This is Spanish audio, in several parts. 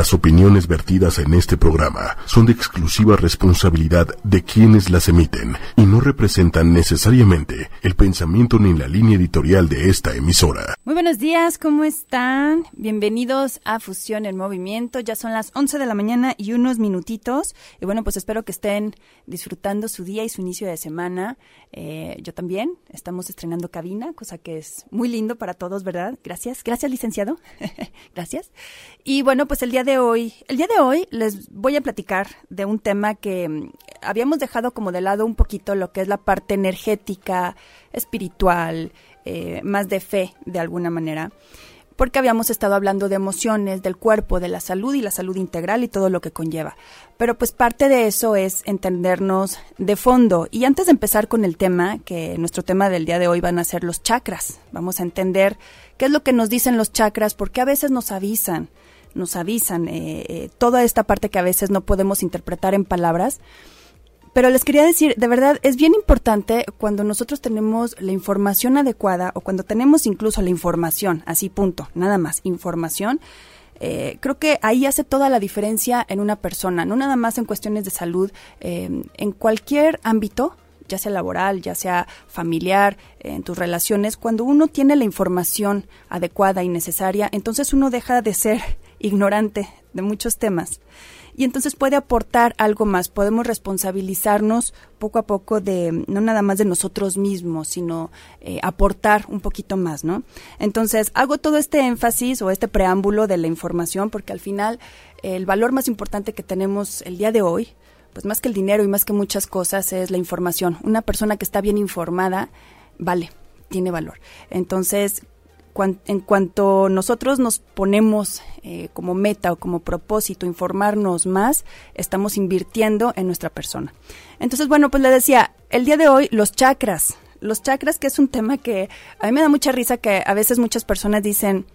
Las opiniones vertidas en este programa son de exclusiva responsabilidad de quienes las emiten y no representan necesariamente el pensamiento ni la línea editorial de esta emisora. Muy buenos días, ¿cómo están? Bienvenidos a Fusión en Movimiento. Ya son las 11 de la mañana y unos minutitos. Y bueno, pues espero que estén disfrutando su día y su inicio de semana. Eh, yo también. Estamos estrenando cabina, cosa que es muy lindo para todos, ¿verdad? Gracias. Gracias, licenciado. Gracias. Y bueno, pues el día de hoy, el día de hoy les voy a platicar de un tema que mm, habíamos dejado como de lado un poquito lo que es la parte energética, espiritual, eh, más de fe de alguna manera porque habíamos estado hablando de emociones, del cuerpo, de la salud y la salud integral y todo lo que conlleva. Pero pues parte de eso es entendernos de fondo. Y antes de empezar con el tema, que nuestro tema del día de hoy van a ser los chakras, vamos a entender qué es lo que nos dicen los chakras, porque a veces nos avisan, nos avisan eh, eh, toda esta parte que a veces no podemos interpretar en palabras pero les quería decir, de verdad, es bien importante cuando nosotros tenemos la información adecuada o cuando tenemos incluso la información, así punto, nada más, información. Eh, creo que ahí hace toda la diferencia en una persona, no nada más en cuestiones de salud, eh, en cualquier ámbito, ya sea laboral, ya sea familiar, en tus relaciones, cuando uno tiene la información adecuada y necesaria, entonces uno deja de ser ignorante de muchos temas y entonces puede aportar algo más. Podemos responsabilizarnos poco a poco de no nada más de nosotros mismos, sino eh, aportar un poquito más, ¿no? Entonces hago todo este énfasis o este preámbulo de la información porque al final el valor más importante que tenemos el día de hoy pues más que el dinero y más que muchas cosas es la información. Una persona que está bien informada vale, tiene valor. Entonces, en cuanto nosotros nos ponemos eh, como meta o como propósito informarnos más, estamos invirtiendo en nuestra persona. Entonces, bueno, pues le decía, el día de hoy los chakras, los chakras que es un tema que a mí me da mucha risa que a veces muchas personas dicen,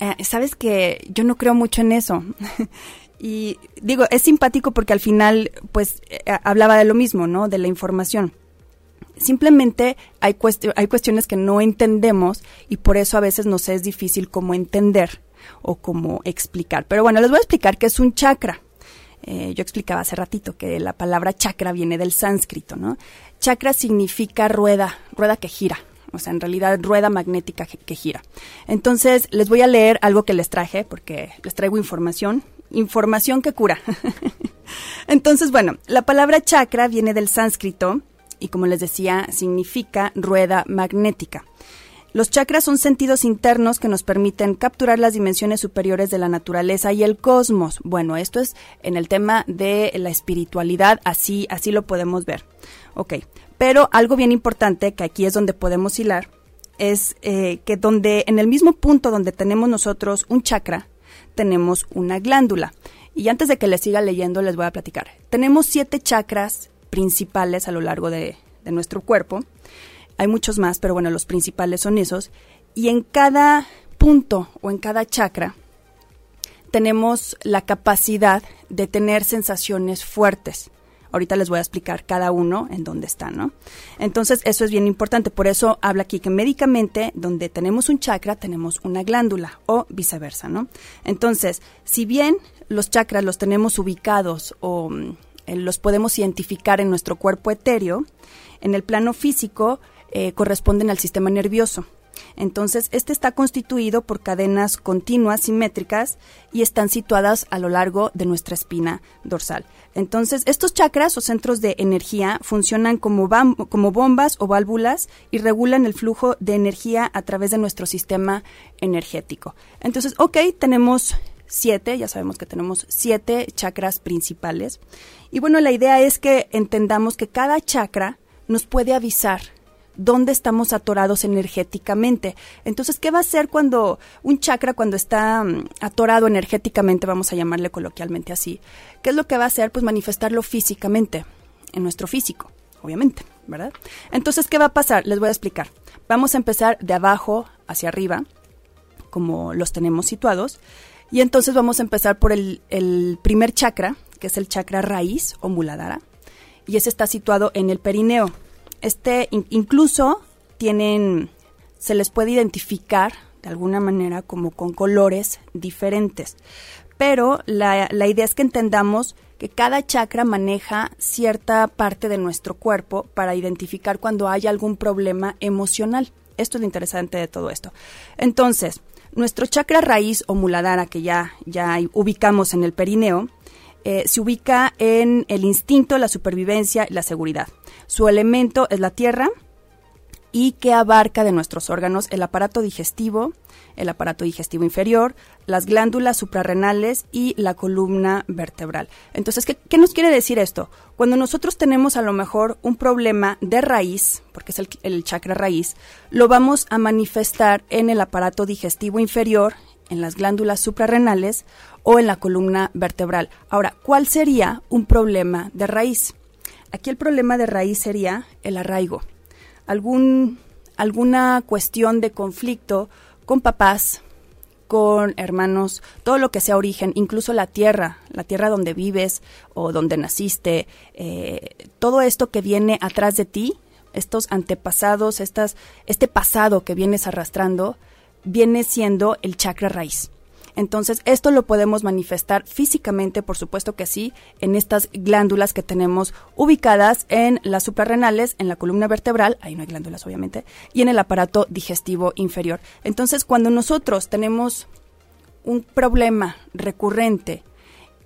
eh, sabes que yo no creo mucho en eso. y digo, es simpático porque al final, pues, eh, hablaba de lo mismo, ¿no? De la información simplemente hay, hay cuestiones que no entendemos y por eso a veces nos es difícil como entender o como explicar. Pero bueno, les voy a explicar qué es un chakra. Eh, yo explicaba hace ratito que la palabra chakra viene del sánscrito, ¿no? Chakra significa rueda, rueda que gira, o sea, en realidad rueda magnética que, gira. Entonces, les voy a leer algo que les traje, porque les traigo información, información que cura. Entonces, bueno, la palabra chakra viene del sánscrito y como les decía, significa rueda magnética. Los chakras son sentidos internos que nos permiten capturar las dimensiones superiores de la naturaleza y el cosmos. Bueno, esto es en el tema de la espiritualidad, así, así lo podemos ver. Ok, pero algo bien importante, que aquí es donde podemos hilar, es eh, que donde, en el mismo punto donde tenemos nosotros un chakra, tenemos una glándula. Y antes de que les siga leyendo, les voy a platicar. Tenemos siete chakras principales a lo largo de, nuestro cuerpo. Hay muchos más, pero bueno, los principales son esos. Y en cada punto o en cada chakra tenemos la capacidad de tener sensaciones fuertes. Ahorita les voy a explicar cada uno en dónde está, ¿no? Entonces, eso es bien importante. Por eso habla aquí que médicamente, donde tenemos un chakra, tenemos una glándula o viceversa, ¿no? Entonces, si bien los chakras los tenemos ubicados o mm, los podemos identificar en nuestro cuerpo etéreo, en el plano físico eh, corresponden al sistema nervioso. Entonces, este está constituido por cadenas continuas simétricas y están situadas a lo largo de nuestra espina dorsal. Entonces, estos chakras o centros de energía funcionan como, como bombas o válvulas y regulan el flujo de energía a través de nuestro sistema energético. Entonces, ok, tenemos siete, ya sabemos que tenemos siete chakras principales. Y bueno, la idea es que entendamos que cada chakra nos puede avisar dónde estamos atorados energéticamente. Entonces, ¿qué va a hacer cuando un chakra, cuando está mm, atorado energéticamente, vamos a llamarle coloquialmente así? ¿Qué es lo que va a hacer? Pues manifestarlo físicamente, en nuestro físico, obviamente, ¿verdad? Entonces, ¿qué va a pasar? Les voy a explicar. Vamos a empezar de abajo hacia arriba, como los tenemos situados. Y entonces vamos a empezar por el, primer chakra, que es el chakra raíz o muladhara, y ese está situado en el perineo. Este incluso tienen, se les puede identificar de alguna manera como con colores diferentes. pero la, la idea es que entendamos que cada chakra maneja cierta parte de nuestro cuerpo para identificar cuando hay algún problema emocional. Esto es lo interesante de todo esto. Entonces, nuestro chakra raíz o muladhara, que ya, ya ubicamos en el perineo, eh, se ubica en el instinto, la supervivencia y la seguridad. Su elemento es la tierra y que abarca de nuestros órganos el aparato digestivo, el aparato digestivo inferior, las glándulas suprarrenales y la columna vertebral. Entonces, ¿qué, ¿qué, nos quiere decir esto? Cuando nosotros tenemos a lo mejor un problema de raíz, porque es el chakra raíz, lo vamos a manifestar en el aparato digestivo inferior, en las glándulas suprarrenales o en la columna vertebral. Ahora, ¿cuál sería un problema de raíz? Aquí el problema de raíz sería el arraigo. Algún, alguna cuestión de conflicto con papás, con hermanos, todo lo que sea origen, incluso la tierra, la tierra donde vives o donde naciste, eh, todo esto que viene atrás de ti, estos antepasados, estas, este pasado que vienes arrastrando, viene siendo el chakra raíz. Entonces, esto lo podemos manifestar físicamente, por supuesto que sí, en estas glándulas que tenemos ubicadas en las suprarrenales, en la columna vertebral, ahí no hay glándulas obviamente, y en el aparato digestivo inferior. Entonces, cuando nosotros tenemos un problema recurrente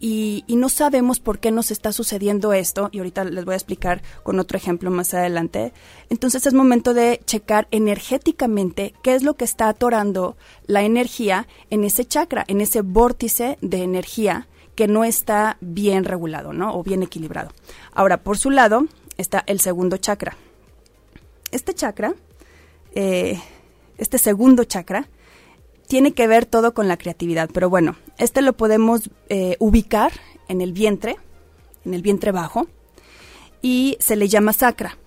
y, no sabemos por qué nos está sucediendo esto, y ahorita les voy a explicar con otro ejemplo más adelante, entonces es momento de checar energéticamente qué es lo que está atorando la energía en ese chakra, en ese vórtice de energía que no está bien regulado, ¿no? O bien equilibrado. Ahora, por su lado, está el segundo chakra. Este chakra, eh, este segundo chakra, tiene que ver todo con la creatividad, pero bueno, este lo podemos eh, ubicar en el vientre, en el vientre bajo, y se le llama sacra.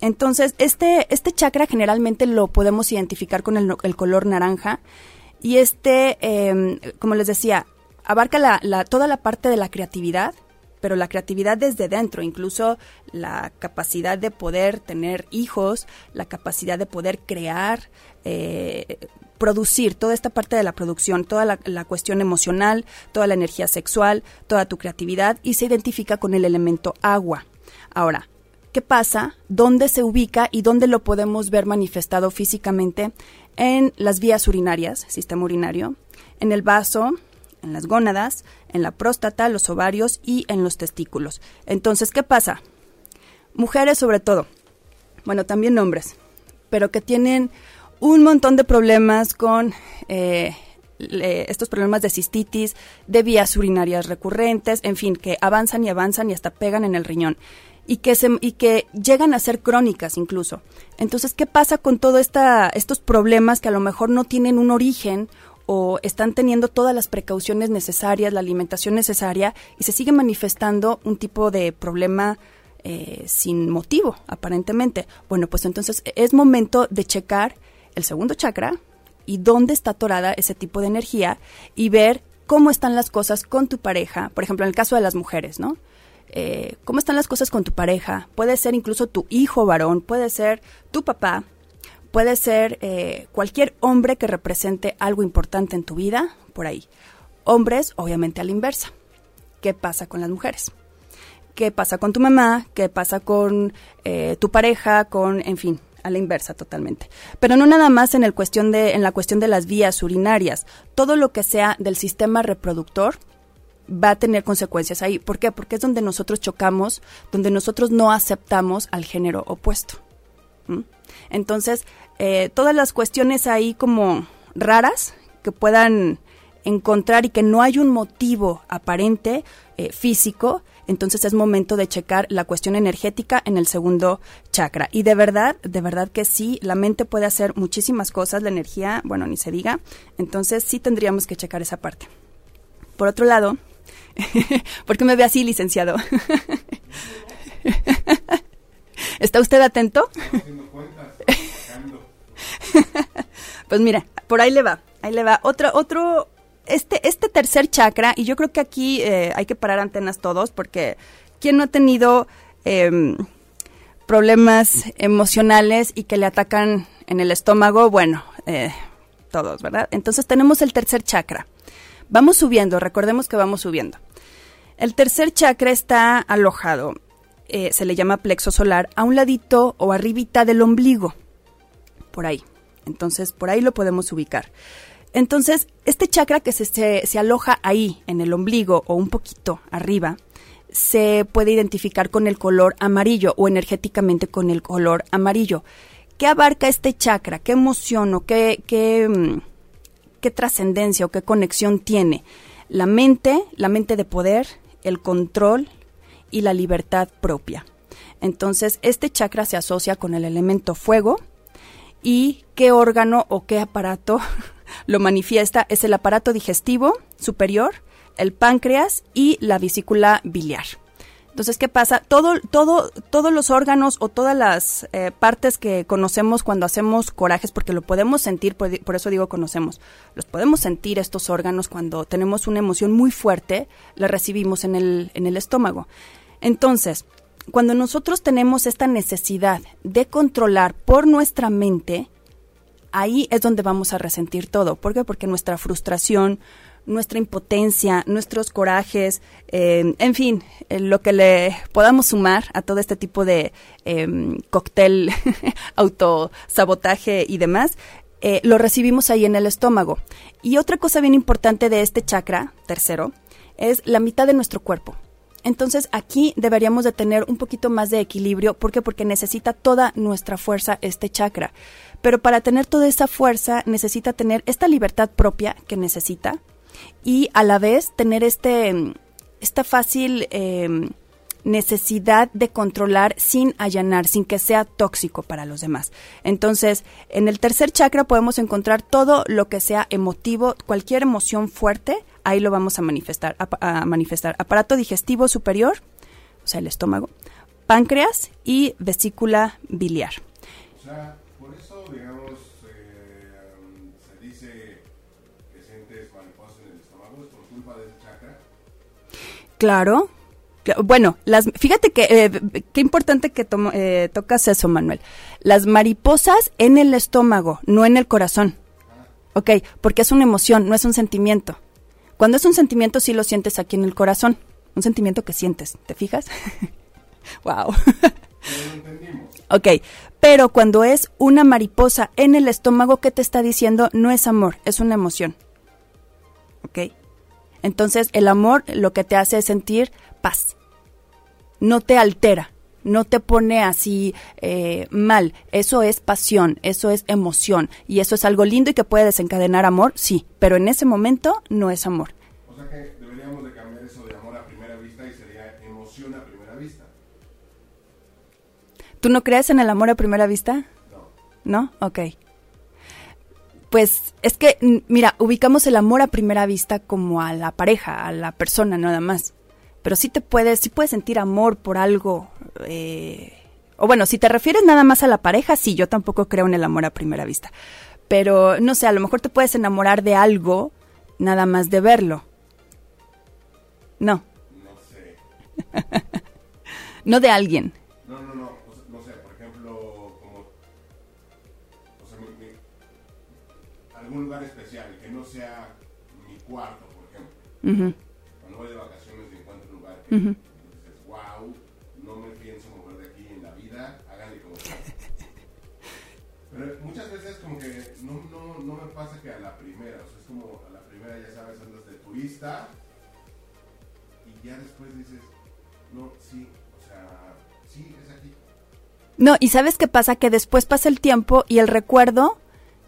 Entonces, este, este chakra generalmente lo podemos identificar con el, el color naranja y este, eh, como les decía, abarca la, la, toda la parte de la creatividad, pero la creatividad desde dentro, incluso la capacidad de poder tener hijos, la capacidad de poder crear, eh, producir, toda esta parte de la producción, toda la, la, cuestión emocional, toda la energía sexual, toda tu creatividad y se identifica con el elemento agua. Ahora, ¿qué pasa? ¿Dónde se ubica y dónde lo podemos ver manifestado físicamente? En las vías urinarias, sistema urinario, en el vaso, en las gónadas, en la próstata, los ovarios y en los testículos. Entonces, ¿qué pasa? Mujeres sobre todo, bueno, también hombres, pero que tienen un montón de problemas con eh, estos problemas de cistitis, de vías urinarias recurrentes, en fin, que avanzan y avanzan y hasta pegan en el riñón. Y que, se, y que llegan a ser crónicas incluso. Entonces, ¿qué pasa con todos estos problemas que a lo mejor no tienen un origen o están teniendo todas las precauciones necesarias, la alimentación necesaria, y se sigue manifestando un tipo de problema eh, sin motivo, aparentemente? Bueno, pues entonces es momento de checar el segundo chakra y dónde está atorada ese tipo de energía y ver cómo están las cosas con tu pareja, por ejemplo, en el caso de las mujeres, ¿no? Eh, ¿Cómo están las cosas con tu pareja? Puede ser incluso tu hijo varón, puede ser tu papá, puede ser eh, cualquier hombre que represente algo importante en tu vida, por ahí. Hombres, obviamente a la inversa. ¿Qué pasa con las mujeres? ¿Qué pasa con tu mamá? ¿Qué pasa con eh, tu pareja? Con, en fin, a la inversa totalmente. Pero no nada más en el cuestión de en la cuestión de las vías urinarias, todo lo que sea del sistema reproductor va a tener consecuencias ahí. ¿Por qué? Porque es donde nosotros chocamos, donde nosotros no aceptamos al género opuesto. ¿Mm? Entonces, eh, todas las cuestiones ahí como raras que puedan encontrar y que no hay un motivo aparente eh, físico, entonces es momento de checar la cuestión energética en el segundo chakra. Y de verdad, de verdad que sí, la mente puede hacer muchísimas cosas, la energía, bueno, ni se diga. Entonces sí tendríamos que checar esa parte. Por otro lado, ¿por qué me ve así, licenciado? ¿Está usted atento? pues mira, por ahí le va, ahí le va. Otro, otro, este, este tercer chakra, y yo creo que aquí eh, hay que parar antenas todos, porque ¿quién no ha tenido eh, problemas emocionales y que le atacan en el estómago? Bueno, eh, todos, ¿verdad? Entonces tenemos el tercer chakra. Vamos subiendo, recordemos que vamos subiendo. El tercer chakra está alojado, eh, se le llama plexo solar, a un ladito o arribita del ombligo, por ahí. Entonces, por ahí lo podemos ubicar. Entonces, este chakra que se, se, aloja ahí, en el ombligo o un poquito arriba, se puede identificar con el color amarillo o energéticamente con el color amarillo. ¿Qué abarca este chakra? ¿Qué emoción o qué, qué, mm, qué trascendencia o qué conexión tiene? La mente, la mente de poder, el control y la libertad propia. Entonces, este chakra se asocia con el elemento fuego y qué órgano o qué aparato lo manifiesta es el aparato digestivo superior, el páncreas y la vesícula biliar. Entonces, ¿qué pasa? Todo, todo, todos los órganos o todas las eh, partes que conocemos cuando hacemos corajes, porque lo podemos sentir, por, eso digo conocemos, los podemos sentir estos órganos cuando tenemos una emoción muy fuerte, la recibimos en el, en el estómago. Entonces, cuando nosotros tenemos esta necesidad de controlar por nuestra mente, ahí es donde vamos a resentir todo. ¿Por qué? Porque nuestra frustración, nuestra impotencia, nuestros corajes, eh, en fin, eh, lo que le podamos sumar a todo este tipo de eh, cóctel, autosabotaje y demás, eh, lo recibimos ahí en el estómago. Y otra cosa bien importante de este chakra, tercero, es la mitad de nuestro cuerpo. Entonces aquí deberíamos de tener un poquito más de equilibrio. ¿Por qué? Porque necesita toda nuestra fuerza este chakra. Pero para tener toda esa fuerza necesita tener esta libertad propia que necesita y a la vez tener este, esta fácil em, necesidad de controlar sin allanar, sin que sea tóxico para los demás. Entonces, en el tercer chakra podemos encontrar todo lo que sea emotivo, cualquier emoción fuerte, ahí lo vamos a manifestar, a, manifestar. Aparato digestivo superior, o sea, el estómago, páncreas y vesícula biliar. O sea, por eso, digamos, eh, se dice que sientes mariposas en el estómago, ¿es por culpa del chakra? Claro. Bueno, las, fíjate que eh, qué importante que eh, tocas eso, Manuel. Las mariposas en el estómago, no en el corazón. Ah. Ok, porque es una emoción, no es un sentimiento. Cuando es un sentimiento sí lo sientes aquí en el corazón, un sentimiento que sientes, ¿te fijas? wow. ok, pero cuando es una mariposa en el estómago, ¿qué te está diciendo? No es amor, es una emoción. ¿Ok? Entonces el amor lo que te hace es sentir paz. No te altera, no te pone así eh, mal. Eso es pasión, eso es emoción y eso es algo lindo y que puede desencadenar amor, sí, pero en ese momento no es amor. O sea que deberíamos de cambiar eso de amor a primera vista y sería emoción a primera vista. ¿Tú no crees en el amor a primera vista? No. ¿No? Ok. Pues es que, mira, ubicamos el amor a primera vista como a la pareja, a la persona nada más pero sí te puedes, sí puedes sentir amor por algo. Eh, o bueno, si te refieres nada más a la pareja, sí, yo tampoco creo en el amor a primera vista. Pero no sé, a lo mejor te puedes enamorar de algo nada más de verlo. No. No sé. no de alguien. No, no, no. no sé, por ejemplo, como. O sea, algún lugar especial que no sea mi cuarto, por ejemplo. Cuando voy de vacaciones dices, wow, Pero muchas veces como que no, no, no me pasa que a la primera, o sea, es como a la primera ya sabes, andas de turista y ya después dices, no, sí, o sea, sí, es aquí. No, y sabes qué pasa, que después pasa el tiempo y el recuerdo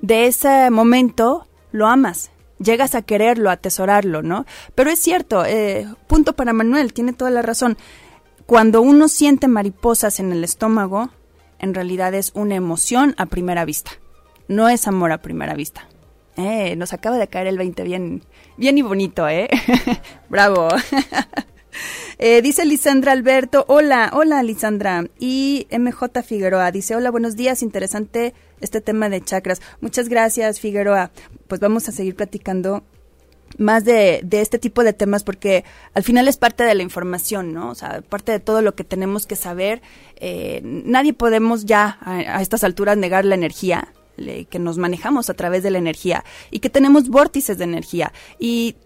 de ese momento lo amas llegas a quererlo, a atesorarlo, ¿no? Pero es cierto, eh, punto para Manuel, tiene toda la razón. Cuando uno siente mariposas en el estómago, en realidad es una emoción a primera vista, no es amor a primera vista. Eh, nos acaba de caer el 20 bien, bien y bonito, ¿eh? Bravo. Eh, dice Lisandra Alberto, hola, hola Lisandra. Y MJ Figueroa dice, hola, buenos días, interesante este tema de chakras. Muchas gracias, Figueroa. Pues vamos a seguir platicando más de, de, este tipo de temas porque al final es parte de la información, ¿no? O sea, parte de todo lo que tenemos que saber. Eh, nadie podemos ya a, estas alturas negar la energía, que nos manejamos a través de la energía y que tenemos vórtices de energía. Y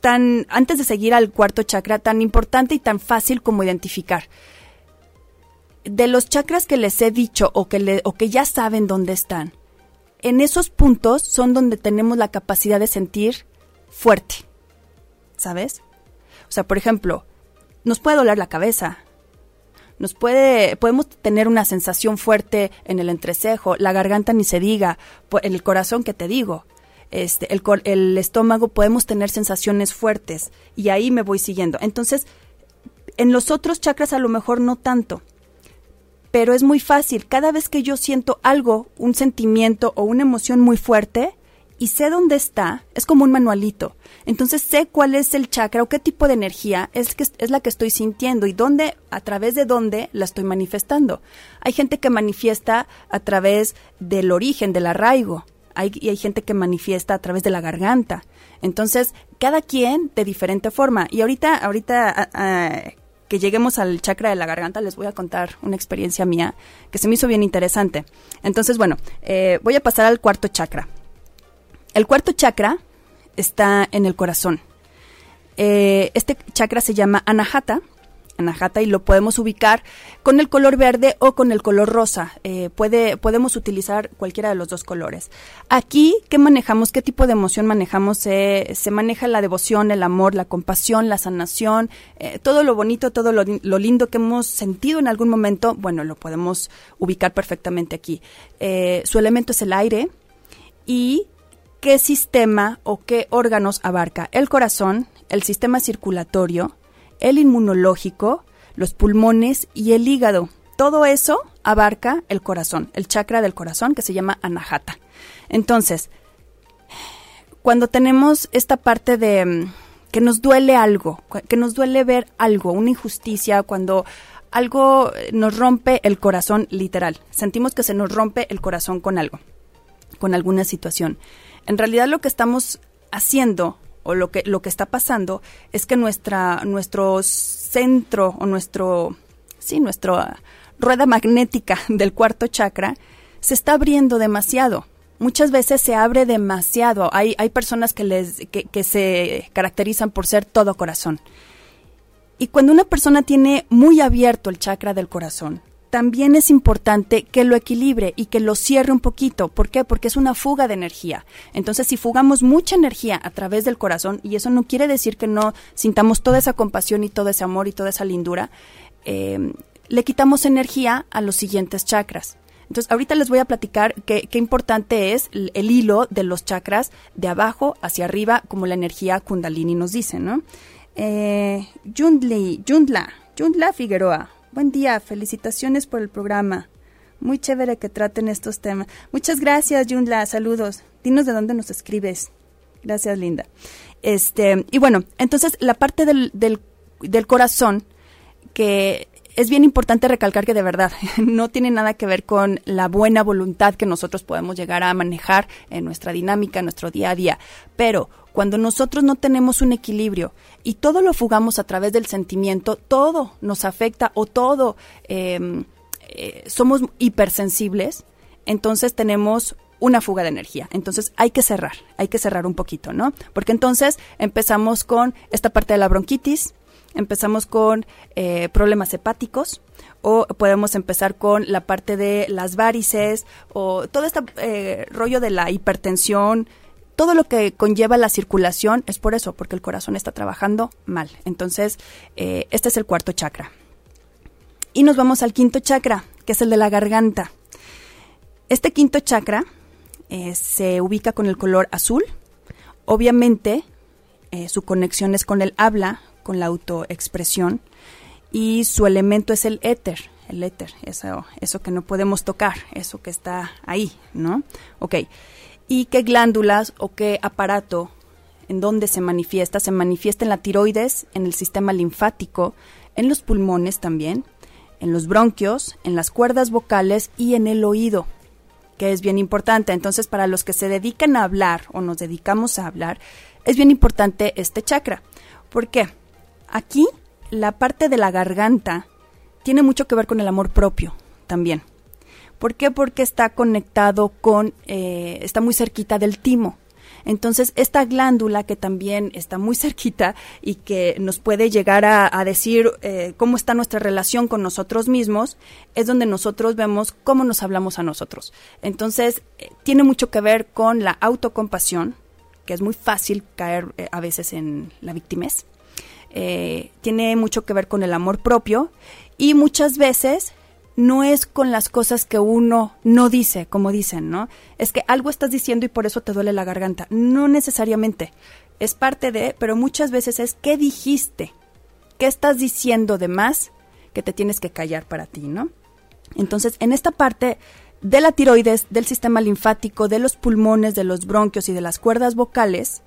tan, antes de seguir al cuarto chakra, tan importante y tan fácil como identificar. De los chakras que les he dicho o que, le, o que ya saben dónde están, en esos puntos son donde tenemos la capacidad de sentir fuerte, ¿sabes? O sea, por ejemplo, nos puede doler la cabeza, nos puede, podemos tener una sensación fuerte en el entrecejo, la garganta ni se diga, en el corazón que te digo, este, el, el estómago podemos tener sensaciones fuertes y ahí me voy siguiendo. Entonces, en los otros chakras a lo mejor no tanto, pero es muy fácil. Cada vez que yo siento algo, un sentimiento o una emoción muy fuerte, y sé dónde está, es como un manualito. Entonces sé cuál es el chakra o qué tipo de energía es, que, es la que estoy sintiendo y dónde, a través de dónde la estoy manifestando. Hay gente que manifiesta a través del origen, del arraigo. Hay, y hay gente que manifiesta a través de la garganta. Entonces, cada quien de diferente forma. Y ahorita, ahorita que lleguemos al chakra de la garganta, les voy a contar una experiencia mía que se me hizo bien interesante. Entonces, bueno, eh, voy a pasar al cuarto chakra. El cuarto chakra está en el corazón. Eh, este chakra se llama anahata, anahata y lo podemos ubicar con el color verde o con el color rosa. Eh, puede, podemos utilizar cualquiera de los dos colores. Aquí, ¿qué manejamos? ¿Qué tipo de emoción manejamos? se maneja la devoción, el amor, la compasión, la sanación, eh, todo lo bonito, todo lo, lo, lindo que hemos sentido en algún momento, bueno, lo podemos ubicar perfectamente aquí. su elemento es el aire y qué sistema o qué órganos abarca el corazón, el sistema circulatorio, el inmunológico, los pulmones y el hígado. Todo eso abarca el corazón, el chakra del corazón que se llama anahata. Entonces, cuando tenemos esta parte de mm, que nos duele algo, que nos duele ver algo, una injusticia, cuando algo nos rompe el corazón literal, sentimos que se nos rompe el corazón con algo, con alguna situación. En realidad lo que estamos haciendo o lo que, lo que está pasando es que nuestra, nuestro centro o nuestro, sí, nuestra rueda magnética del cuarto chakra se está abriendo demasiado. Muchas veces se abre demasiado. Hay, hay personas que, les, que, que se caracterizan por ser todo corazón. Y cuando una persona tiene muy abierto el chakra del corazón, también es importante que lo equilibre y que lo cierre un poquito. ¿Por qué? Porque es una fuga de energía. Entonces, si fugamos mucha energía a través del corazón, y eso no quiere decir que no sintamos toda esa compasión y todo ese amor y toda esa lindura, eh, le quitamos energía a los siguientes chakras. Entonces, ahorita les voy a platicar qué, importante es el, hilo de los chakras de abajo hacia arriba, como la energía kundalini nos dice, ¿no? Eh, Yundli, Yundla, Yundla Figueroa, Buen día, felicitaciones por el programa. Muy chévere que traten estos temas. Muchas gracias, Yunla. Saludos. Dinos de dónde nos escribes. Gracias, Linda. Este, y bueno, entonces la parte del, del, del corazón, que es bien importante recalcar que de verdad no tiene nada que ver con la buena voluntad que nosotros podemos llegar a manejar en nuestra dinámica, en nuestro día a día. Pero cuando nosotros no tenemos un equilibrio y todo lo fugamos a través del sentimiento, todo nos afecta o todo em, eh, somos hipersensibles, entonces tenemos una fuga de energía. Entonces hay que cerrar, hay que cerrar un poquito, ¿no? Porque entonces empezamos con esta parte de la bronquitis, empezamos con eh, problemas hepáticos o podemos empezar con la parte de las varices o todo este eh, rollo de la hipertensión, todo lo que conlleva la circulación es por eso, porque el corazón está trabajando mal. Entonces, eh, este es el cuarto chakra. Y nos vamos al quinto chakra, que es el de la garganta. Este quinto chakra se ubica con el color azul. Obviamente, su conexión es con el habla, con la autoexpresión, y su elemento es el éter, el éter, eso, eso que no podemos tocar, eso que está ahí, ¿no? Ok y qué glándulas o qué aparato en dónde se manifiesta. Se manifiesta en la tiroides, en el sistema linfático, en los pulmones también, en los bronquios, en las cuerdas vocales y en el oído, que es bien importante. Entonces, para los que se dedican a hablar o nos dedicamos a hablar, es bien importante este chakra. ¿Por qué? Aquí la parte de la garganta tiene mucho que ver con el amor propio también. ¿Por qué? Porque está conectado con, eh, está muy cerquita del timo. Entonces, esta glándula que también está muy cerquita y que nos puede llegar a, decir eh, cómo está nuestra relación con nosotros mismos, es donde nosotros vemos cómo nos hablamos a nosotros. Entonces, eh, tiene mucho que ver con la autocompasión, que es muy fácil caer eh, a veces en la victimez. Tiene mucho que ver con el amor propio y muchas veces no es con las cosas que uno no dice, como dicen, ¿no? Es que algo estás diciendo y por eso te duele la garganta. No necesariamente. Es parte de, pero muchas veces es qué dijiste, qué estás diciendo de más que te tienes que callar para ti, ¿no? Entonces, en esta parte de la tiroides, del sistema linfático, de los pulmones, de los bronquios y de las cuerdas vocales,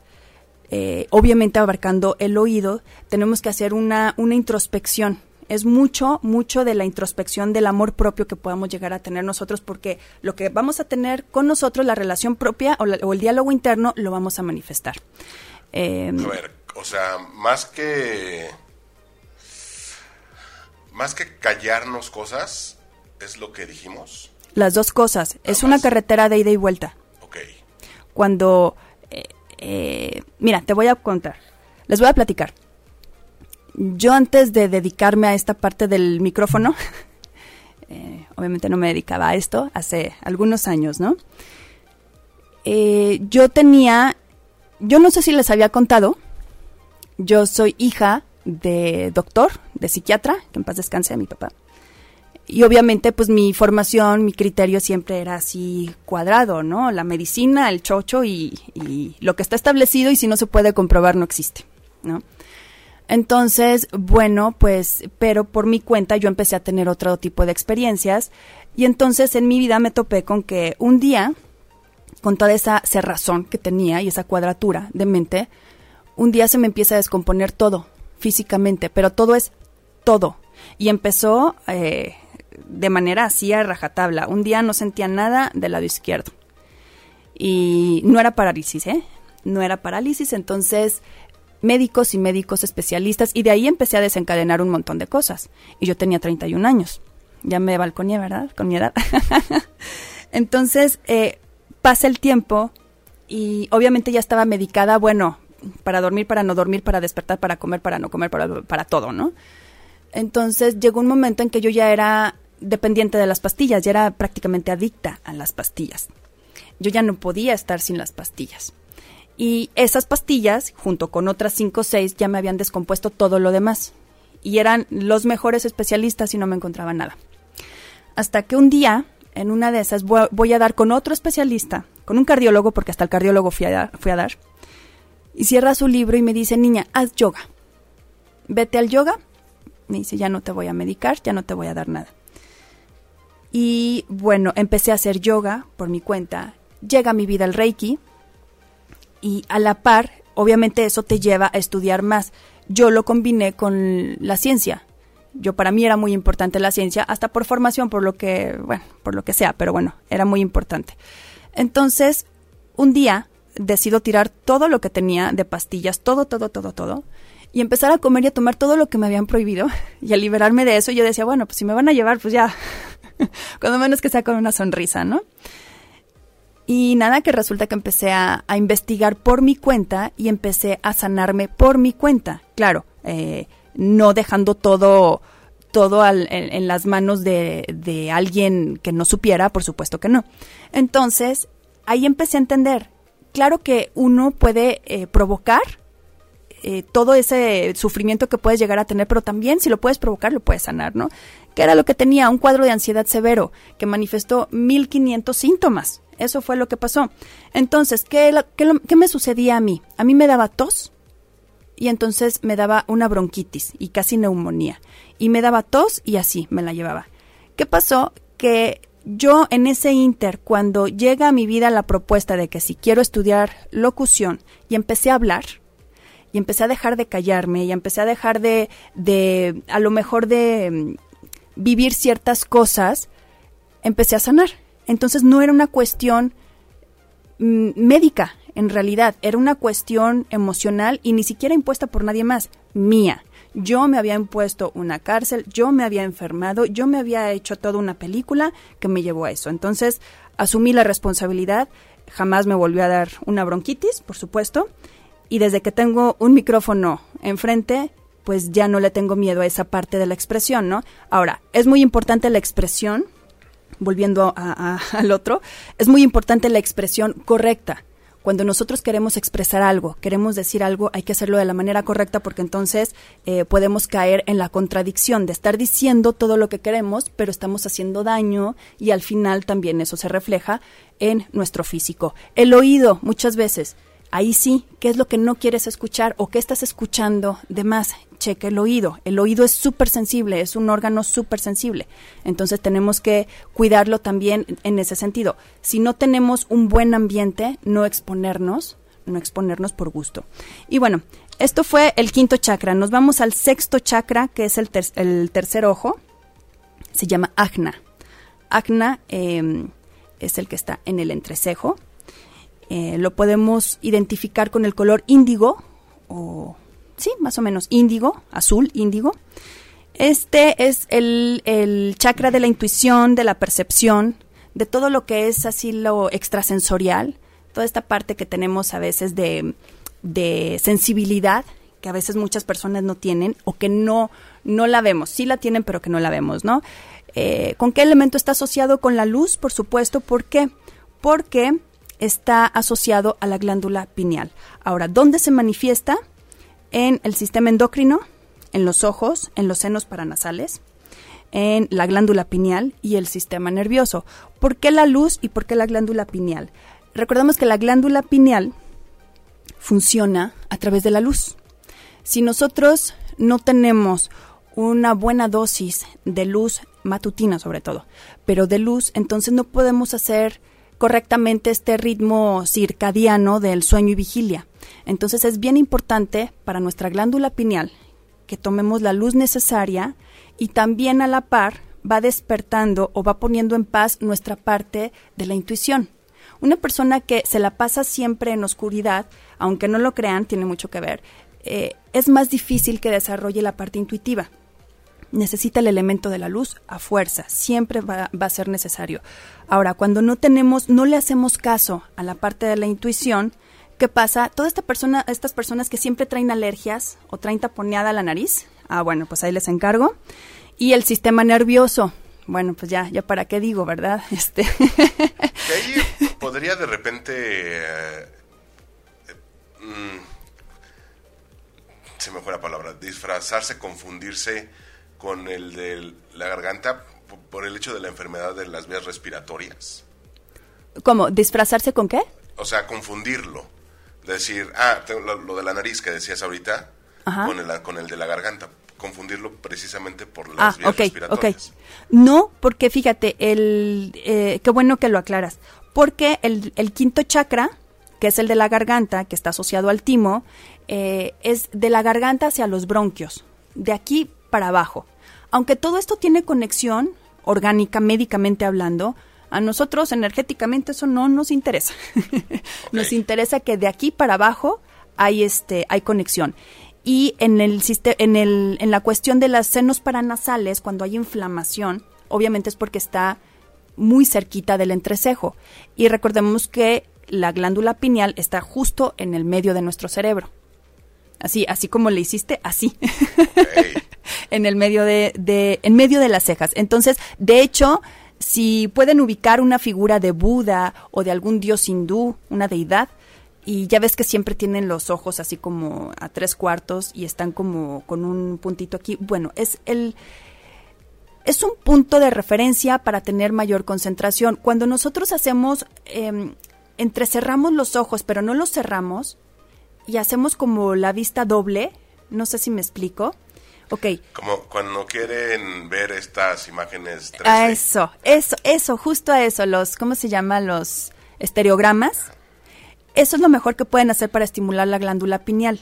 eh, obviamente abarcando el oído, tenemos que hacer una, una introspección es mucho, mucho de la introspección del amor propio que podamos llegar a tener nosotros, porque lo que vamos a tener con nosotros, la relación propia o, el diálogo interno, lo vamos a manifestar. Em, a ver, o sea, más que más que callarnos cosas, es lo que dijimos. Las dos cosas. es una carretera de ida y vuelta. Ok. Cuando, eh, mira, te voy a contar. Les voy a platicar yo antes de dedicarme a esta parte del micrófono, eh, obviamente no me dedicaba a esto, hace algunos años, ¿no? Eh, yo tenía, yo no sé si les había contado, yo soy hija de doctor, de psiquiatra, que en paz descanse a mi papá. Y obviamente, pues mi formación, mi criterio siempre era así cuadrado, ¿no? La medicina, el chocho y, y lo que está establecido y si no se puede comprobar no existe, ¿no? Entonces, bueno, pues, pero por mi cuenta yo empecé a tener otro tipo de experiencias y entonces en mi vida me topé con que un día, con toda esa cerrazón que tenía y esa cuadratura de mente, un día se me empieza a descomponer todo físicamente, pero todo es todo. Y empezó eh, de manera así a rajatabla. Un día no sentía nada del lado izquierdo. Y no era parálisis, ¿eh? No era parálisis, entonces médicos y médicos especialistas y de ahí empecé a desencadenar un montón de cosas. Y yo tenía 31 años. Ya me balconé, ¿verdad? Con mi edad. Entonces, eh, pasa el tiempo y obviamente ya estaba medicada, bueno, para dormir, para no dormir, para despertar, para comer, para no comer, para, para todo, ¿no? Entonces llegó un momento en que yo ya era dependiente de las pastillas, ya era prácticamente adicta a las pastillas. Yo ya no podía estar sin las pastillas. Y esas pastillas, junto con otras cinco o seis, ya me habían descompuesto todo lo demás. Y eran los mejores especialistas y no me encontraba nada. Hasta que un día, en una de esas, voy a dar con otro especialista, con un cardiólogo, porque hasta el cardiólogo fui a, fui a dar, y cierra su libro y me dice, niña, haz yoga. Vete al yoga. Me dice, ya no te voy a medicar, ya no te voy a dar nada. Y bueno, empecé a hacer yoga por mi cuenta. Llega a mi vida el Reiki, y a la par, obviamente eso te lleva a estudiar más. Yo lo combiné con la ciencia. Yo para mí era muy importante la ciencia, hasta por formación, por lo que, bueno, por lo que sea, pero bueno, era muy importante. Entonces, un día decido tirar todo lo que tenía de pastillas, todo, todo, todo, todo, y empezar a comer y a tomar todo lo que me habían prohibido y a liberarme de eso. Yo decía, bueno, pues si me van a llevar, pues ya, cuando menos que sea con una sonrisa, ¿no? Y nada, que resulta que empecé a, investigar por mi cuenta y empecé a sanarme por mi cuenta. Claro, eh, no dejando todo, todo en, las manos de, alguien que no supiera, por supuesto que no. Entonces, ahí empecé a entender. Claro que uno puede eh, provocar eh, todo ese sufrimiento que puedes llegar a tener, pero también si lo puedes provocar, lo puedes sanar, ¿no? Que era lo que tenía, un cuadro de ansiedad severo que manifestó 1500 síntomas. Eso fue lo que pasó. Entonces, ¿qué, qué, me sucedía a mí? A mí me daba tos y entonces me daba una bronquitis y casi neumonía. Y me daba tos y así me la llevaba. ¿Qué pasó? Que yo en ese inter, cuando llega a mi vida la propuesta de que si quiero estudiar locución y empecé a hablar, y empecé a dejar de callarme, y empecé a dejar de, de a lo mejor de mm, vivir ciertas cosas, empecé a sanar. Entonces no era una cuestión mm, médica, en realidad, era una cuestión emocional y ni siquiera impuesta por nadie más, mía. Yo me había impuesto una cárcel, yo me había enfermado, yo me había hecho toda una película que me llevó a eso. Entonces, asumí la responsabilidad, jamás me volvió a dar una bronquitis, por supuesto. Y desde que tengo un micrófono enfrente, pues ya no le tengo miedo a esa parte de la expresión, ¿no? Ahora, es muy importante la expresión, volviendo al otro, es muy importante la expresión correcta. Cuando nosotros queremos expresar algo, queremos decir algo, hay que hacerlo de la manera correcta porque entonces eh, podemos caer en la contradicción de estar diciendo todo lo que queremos, pero estamos haciendo daño y al final también eso se refleja en nuestro físico. El oído, muchas veces, ahí sí, ¿qué es lo que no quieres escuchar o qué estás escuchando de más? Cheque el oído. El oído es súper sensible, es un órgano súper sensible. Entonces tenemos que cuidarlo también en ese sentido. Si no tenemos un buen ambiente, no exponernos, no exponernos por gusto. Y bueno, esto fue el quinto chakra. Nos vamos al sexto chakra, que es el, el tercer ojo. Se llama Agna. Agna em, es el que está en el entrecejo eh, lo podemos identificar con el color índigo, o sí, más o menos índigo, azul, índigo. Este es el, el chakra de la intuición, de la percepción, de todo lo que es así lo extrasensorial, toda esta parte que tenemos a veces de, de sensibilidad, que a veces muchas personas no tienen o que no, no la vemos. Sí la tienen, pero que no la vemos, ¿no? Eh, ¿Con qué elemento está asociado? Con la luz, por supuesto. ¿Por qué? Porque está asociado a la glándula pineal. Ahora, ¿dónde se manifiesta? En el sistema endocrino, en los ojos, en los senos paranasales, en la glándula pineal y el sistema nervioso. ¿Por qué la luz y por qué la glándula pineal? Recordemos que la glándula pineal funciona a través de la luz. Si nosotros no tenemos una buena dosis de luz matutina sobre todo, pero de luz, entonces no podemos hacer correctamente este ritmo circadiano del sueño y vigilia. Entonces es bien importante para nuestra glándula pineal que tomemos la luz necesaria y también a la par va despertando o va poniendo en paz nuestra parte de la intuición. Una persona que se la pasa siempre en oscuridad, aunque no lo crean, tiene mucho que ver, eh, es más difícil que desarrolle la parte intuitiva necesita el elemento de la luz a fuerza, siempre va, a ser necesario. Ahora, cuando no tenemos, no le hacemos caso a la parte de la intuición, ¿qué pasa? Toda esta persona, estas personas que siempre traen alergias o traen taponeada la nariz, ah, bueno, pues ahí les encargo. Y el sistema nervioso, bueno, pues ya, ya para qué digo, ¿verdad? Este. ahí podría de repente. Eh, mm, se me fue la palabra, disfrazarse, confundirse con el de la garganta por el hecho de la enfermedad de las vías respiratorias. ¿Cómo? ¿Disfrazarse con qué? O sea, confundirlo. Decir, ah, lo, de la nariz que decías ahorita, con el, con el de la garganta. Confundirlo precisamente por las ah, vías respiratorias. No, porque fíjate, el, eh, qué bueno que lo aclaras. Porque el, el, quinto chakra, que es el de la garganta, que está asociado al timo, eh, es de la garganta hacia los bronquios. De aquí para abajo. Aunque todo esto tiene conexión orgánica, médicamente hablando, a nosotros energéticamente eso no nos interesa. nos interesa que de aquí para abajo hay este hay conexión. Y en el, en el en la cuestión de las senos paranasales cuando hay inflamación, obviamente es porque está muy cerquita del entrecejo y recordemos que la glándula pineal está justo en el medio de nuestro cerebro. Así, así como le hiciste, así. en el medio de, de, en medio de las cejas. Entonces, de hecho, si pueden ubicar una figura de Buda o de algún dios hindú, una deidad, y ya ves que siempre tienen los ojos así como a tres cuartos y están como con un puntito aquí. Bueno, es el es un punto de referencia para tener mayor concentración. Cuando nosotros hacemos eh, entrecerramos los ojos, pero no los cerramos y hacemos como la vista doble, no sé si me explico. Ok. Como cuando quieren ver estas imágenes 3D. A eso, eso, eso, justo a eso, los, ¿cómo se llama? Los estereogramas. Eso es lo mejor que pueden hacer para estimular la glándula pineal.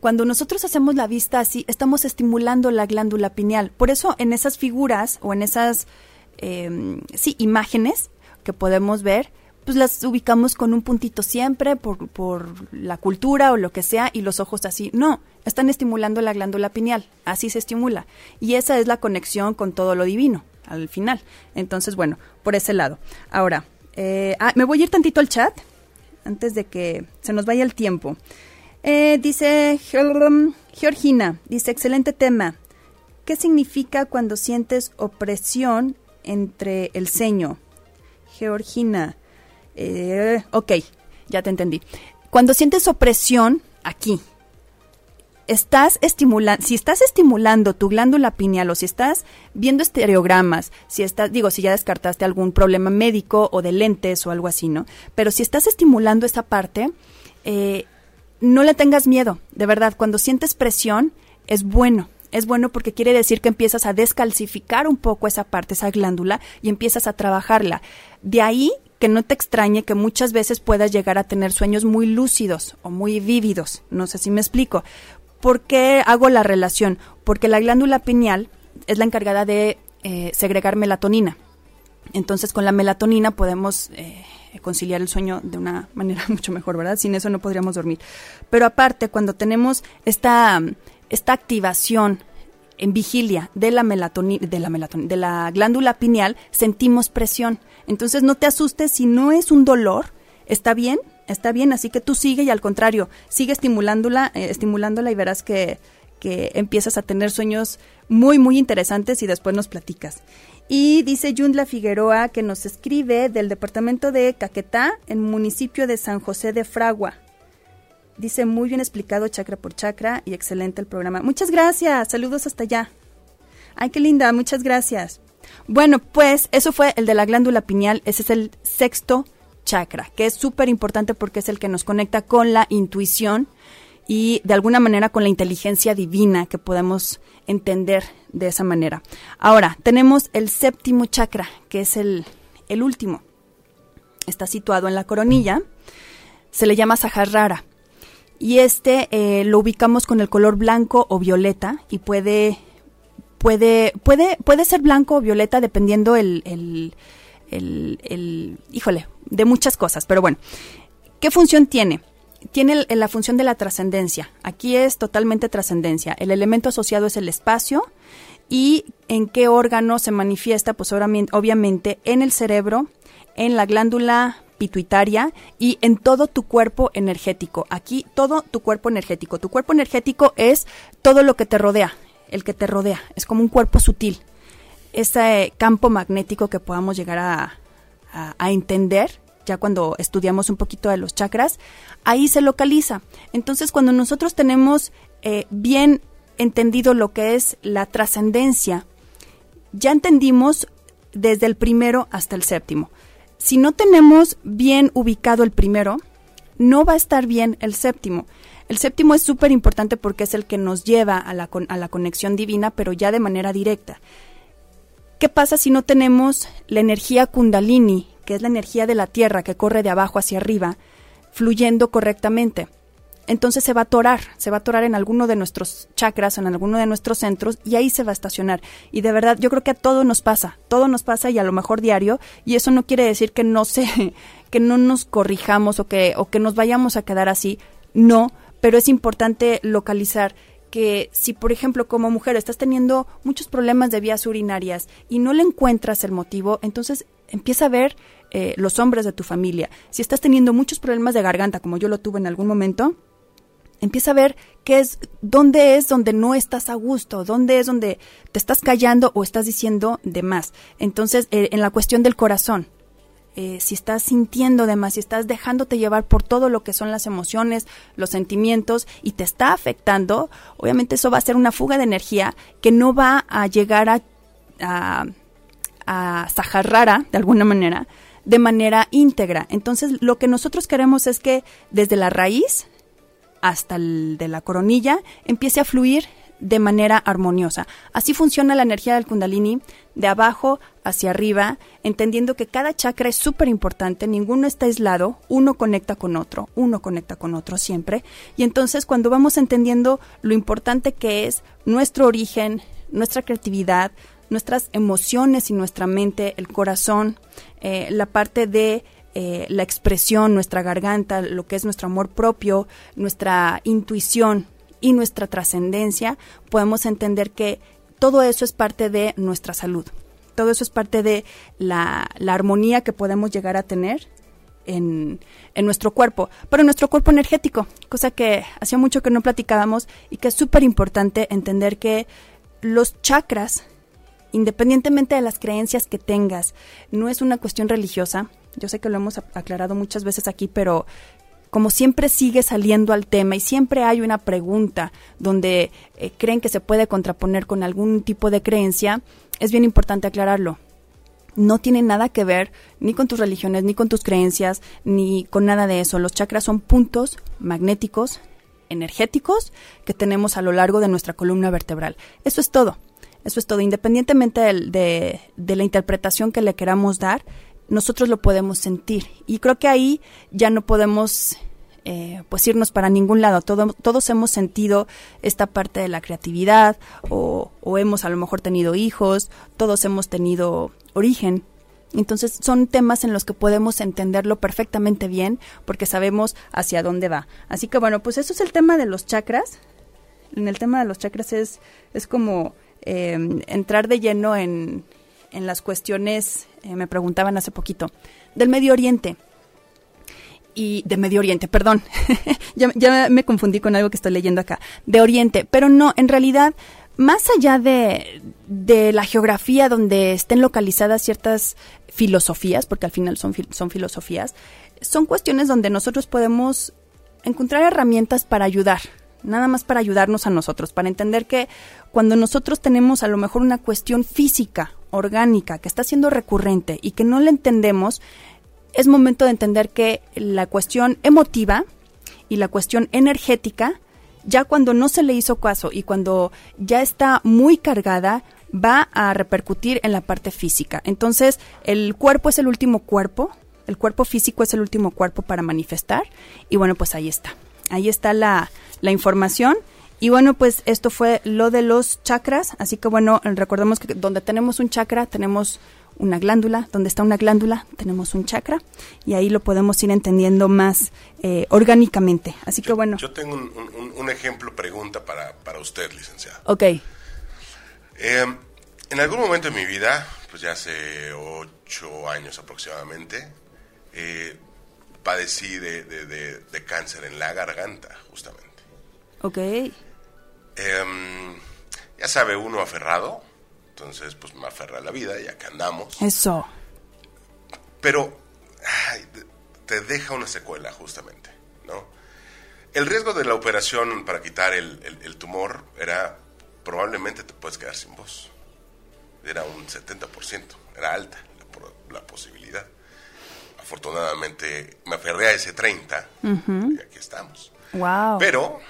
Cuando nosotros hacemos la vista así, estamos estimulando la glándula pineal. Por eso en esas figuras o en esas, em, sí, imágenes que podemos ver, pues las ubicamos con un puntito siempre por, por la cultura o lo que sea y los ojos así. No, están estimulando la glándula pineal, así se estimula. Y esa es la conexión con todo lo divino al final. Entonces, bueno, por ese lado. Ahora, Eh, ah, me voy a ir tantito al chat antes de que se nos vaya el tiempo. Eh, dice Georgina, dice, excelente tema. ¿Qué significa cuando sientes opresión entre el ceño? Georgina, eh, ok, ya te entendí. Cuando sientes opresión aquí, estás estimulando, si estás estimulando tu glándula pineal o si estás viendo estereogramas, si estás, digo, si ya descartaste algún problema médico o de lentes o algo así, ¿no? Pero si estás estimulando esa parte, eh, no le tengas miedo, de verdad, cuando sientes presión es bueno. Es bueno porque quiere decir que empiezas a descalcificar un poco esa parte, esa glándula, y empiezas a trabajarla. De ahí que no te extrañe que muchas veces puedas llegar a tener sueños muy lúcidos o muy vívidos. No sé si me explico. ¿Por qué hago la relación? Porque la glándula pineal es la encargada de eh, segregar melatonina. Entonces, con la melatonina podemos eh, conciliar el sueño de una manera mucho mejor, ¿verdad? Sin eso no podríamos dormir. Pero aparte, cuando tenemos esta, esta activación en vigilia de la melatonina, de la melatonina, de la glándula pineal, sentimos presión. Entonces, no te asustes si no es un dolor, está bien, está bien, así que tú sigue y al contrario, sigue estimulándola, eh, estimulándola y verás que, que empiezas a tener sueños muy, muy interesantes y después nos platicas. Y dice Yundla Figueroa que nos escribe del departamento de Caquetá, en municipio de San José de Fragua. Dice muy bien explicado chakra por chakra y excelente el programa. Muchas gracias, saludos hasta allá. Ay, qué linda, muchas gracias. Bueno, pues eso fue el de la glándula pineal, ese es el sexto chakra, que es súper importante porque es el que nos conecta con la intuición y de alguna manera con la inteligencia divina que podemos entender de esa manera. Ahora, tenemos el séptimo chakra, que es el, el último. Está situado en la coronilla, se le llama Saharrara. Y este eh, lo ubicamos con el color blanco o violeta y puede, puede, puede, puede ser blanco o violeta dependiendo el, el, el, el, híjole, de muchas cosas. Pero bueno, ¿qué función tiene? tiene la función de la trascendencia. Aquí es totalmente trascendencia. El elemento asociado es el espacio y en qué órgano se manifiesta, pues obviamente en el cerebro, en la glándula pituitaria y en todo tu cuerpo energético. Aquí todo tu cuerpo energético. Tu cuerpo energético es todo lo que te rodea, el que te rodea. Es como un cuerpo sutil. Ese campo magnético que podamos llegar a, entender ya cuando estudiamos un poquito de los chakras, ahí se localiza. Entonces, cuando nosotros tenemos eh, bien entendido lo que es la trascendencia, ya entendimos desde el primero hasta el séptimo. Si no tenemos bien ubicado el primero, no va a estar bien el séptimo. El séptimo es súper importante porque es el que nos lleva a la, a la conexión divina, pero ya de manera directa. ¿Qué pasa si no tenemos la energía kundalini, que es la energía de la Tierra que corre de abajo hacia arriba, fluyendo correctamente. Entonces se va a atorar, se va a atorar en alguno de nuestros chakras, en alguno de nuestros centros, y ahí se va a estacionar. Y de verdad, yo creo que a todo nos pasa, todo nos pasa y a lo mejor diario, y eso no quiere decir que no se, que no nos corrijamos o que, o que nos vayamos a quedar así, no, pero es importante localizar que si, por ejemplo, como mujer estás teniendo muchos problemas de vías urinarias y no le encuentras el motivo, entonces empieza a ver eh, los hombres de tu familia. Si estás teniendo muchos problemas de garganta, como yo lo tuve en algún momento, empieza a ver qué es, dónde es donde no estás a gusto, dónde es donde te estás callando o estás diciendo de más. Entonces, eh, en la cuestión del corazón, eh, si estás sintiendo de más, si estás dejándote llevar por todo lo que son las emociones, los sentimientos y te está afectando, obviamente eso va a ser una fuga de energía que no va a llegar a, a, a Saharrara, de alguna manera, de manera íntegra. Entonces, lo que nosotros queremos es que desde la raíz hasta el de la coronilla empiece a fluir de manera armoniosa. Así funciona la energía del kundalini, de abajo hacia arriba, entendiendo que cada chakra es súper importante, ninguno está aislado, uno conecta con otro, uno conecta con otro siempre. Y entonces cuando vamos entendiendo lo importante que es nuestro origen, nuestra creatividad, nuestras emociones y nuestra mente, el corazón, eh, la parte de eh, la expresión, nuestra garganta, lo que es nuestro amor propio, nuestra intuición y nuestra trascendencia, podemos entender que todo eso es parte de nuestra salud. todo eso es parte de la, armonía que podemos llegar a tener en, en, nuestro cuerpo, pero en nuestro cuerpo energético, cosa que hacía mucho que no platicábamos y que es súper importante entender que los chakras, independientemente de las creencias que tengas, no es una cuestión religiosa. Yo sé que lo hemos aclarado muchas veces aquí, pero como siempre sigue saliendo al tema y siempre hay una pregunta donde eh, creen que se puede contraponer con algún tipo de creencia, es bien importante aclararlo. No tiene nada que ver ni con tus religiones, ni con tus creencias, ni con nada de eso. Los chakras son puntos magnéticos, energéticos, que tenemos a lo largo de nuestra columna vertebral. Eso es todo. Eso es todo. Independientemente de, de la interpretación que le queramos dar, nosotros lo podemos sentir. Y creo que ahí ya no podemos eh, pues irnos para ningún lado. todos hemos sentido esta parte de la creatividad o, o, hemos a lo mejor tenido hijos, todos hemos tenido origen. Entonces son temas en los que podemos entenderlo perfectamente bien porque sabemos hacia dónde va. Así que bueno, pues eso es el tema de los chakras. En el tema de los chakras es, es como eh, entrar de lleno en, en las cuestiones, eh, me preguntaban hace poquito, del Medio Oriente. Y de Medio Oriente, perdón, ya, me confundí con algo que estoy leyendo acá, de Oriente, pero no, en realidad, más allá de, de la geografía donde estén localizadas ciertas filosofías, porque al final son, son filosofías, son cuestiones donde nosotros podemos encontrar herramientas para ayudar, nada más para ayudarnos a nosotros, para entender que cuando nosotros tenemos a lo mejor una cuestión física orgánica que está siendo recurrente y que no la entendemos, es momento de entender que la cuestión emotiva y la cuestión energética, ya cuando no se le hizo caso y cuando ya está muy cargada, va a repercutir en la parte física. Entonces, el cuerpo es el último cuerpo, el cuerpo físico es el último cuerpo para manifestar y bueno, pues ahí está. Ahí está la, la información y bueno, pues esto fue lo de los chakras, así que bueno, recordemos que donde tenemos un chakra tenemos una glándula, donde está una glándula tenemos un chakra y ahí lo podemos ir entendiendo más eh, orgánicamente. Así que bueno. Yo tengo un, ejemplo, pregunta para, para, usted, licenciado. Ok. Eh, en algún momento de mi vida, pues ya hace ocho años aproximadamente, eh, padecí de, de cáncer en la garganta, justamente. Ok. Em, ya sabe, uno aferrado, entonces pues me aferra a la vida y acá andamos. Eso. Pero te deja una secuela justamente, ¿no? El riesgo de la operación para quitar el, tumor era probablemente te puedes quedar sin voz. Era un 70%, era alta la, posibilidad. Afortunadamente me aferré a ese 30 y aquí estamos. Wow. Pero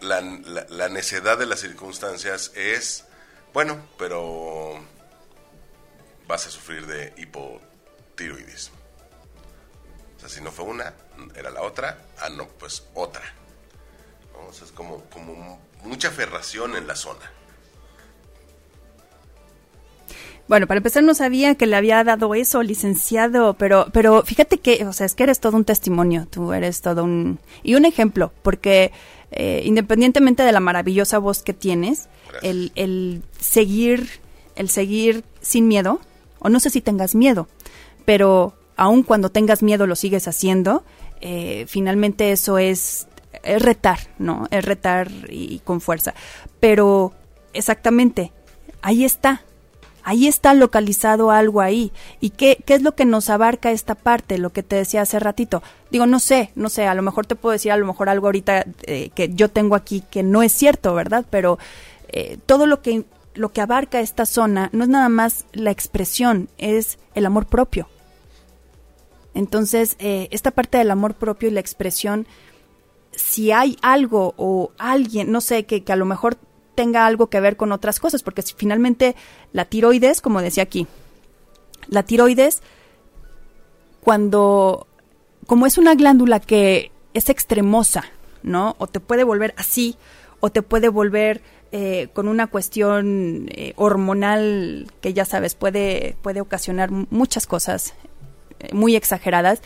la, la, necedad de las circunstancias es, bueno, pero vas a sufrir de hipotiroidismo. O sea, si no fue una, era la otra, ah, no, pues otra. O sea, es como, como mucha aferración en la zona. Bueno, para empezar no sabía que le había dado eso, licenciado, pero, pero fíjate que, o sea, es que eres todo un testimonio, tú eres todo un... y un ejemplo, porque eh, independientemente de la maravillosa voz que tienes, el, el, seguir, el seguir sin miedo, o no sé si tengas miedo, pero aun cuando tengas miedo lo sigues haciendo, eh, finalmente eso es, es retar, ¿no? Es retar y con fuerza. Pero exactamente, ahí está, ahí está localizado algo ahí. ¿Y qué, qué es lo que nos abarca esta parte? Lo que te decía hace ratito. Digo, no sé, no sé, a lo mejor te puedo decir a lo mejor algo ahorita eh, que yo tengo aquí que no es cierto, ¿verdad? Pero eh, todo lo que, lo que abarca esta zona no es nada más la expresión, es el amor propio. Entonces, eh, esta parte del amor propio y la expresión, si hay algo o alguien, no sé, que, que a lo mejor tenga algo que ver con otras cosas, porque si finalmente la tiroides, como decía aquí, la tiroides, cuando, como es una glándula que es extremosa, ¿no? O te puede volver así, o te puede volver eh, con una cuestión eh, hormonal que ya sabes, puede, puede ocasionar muchas cosas eh, muy exageradas,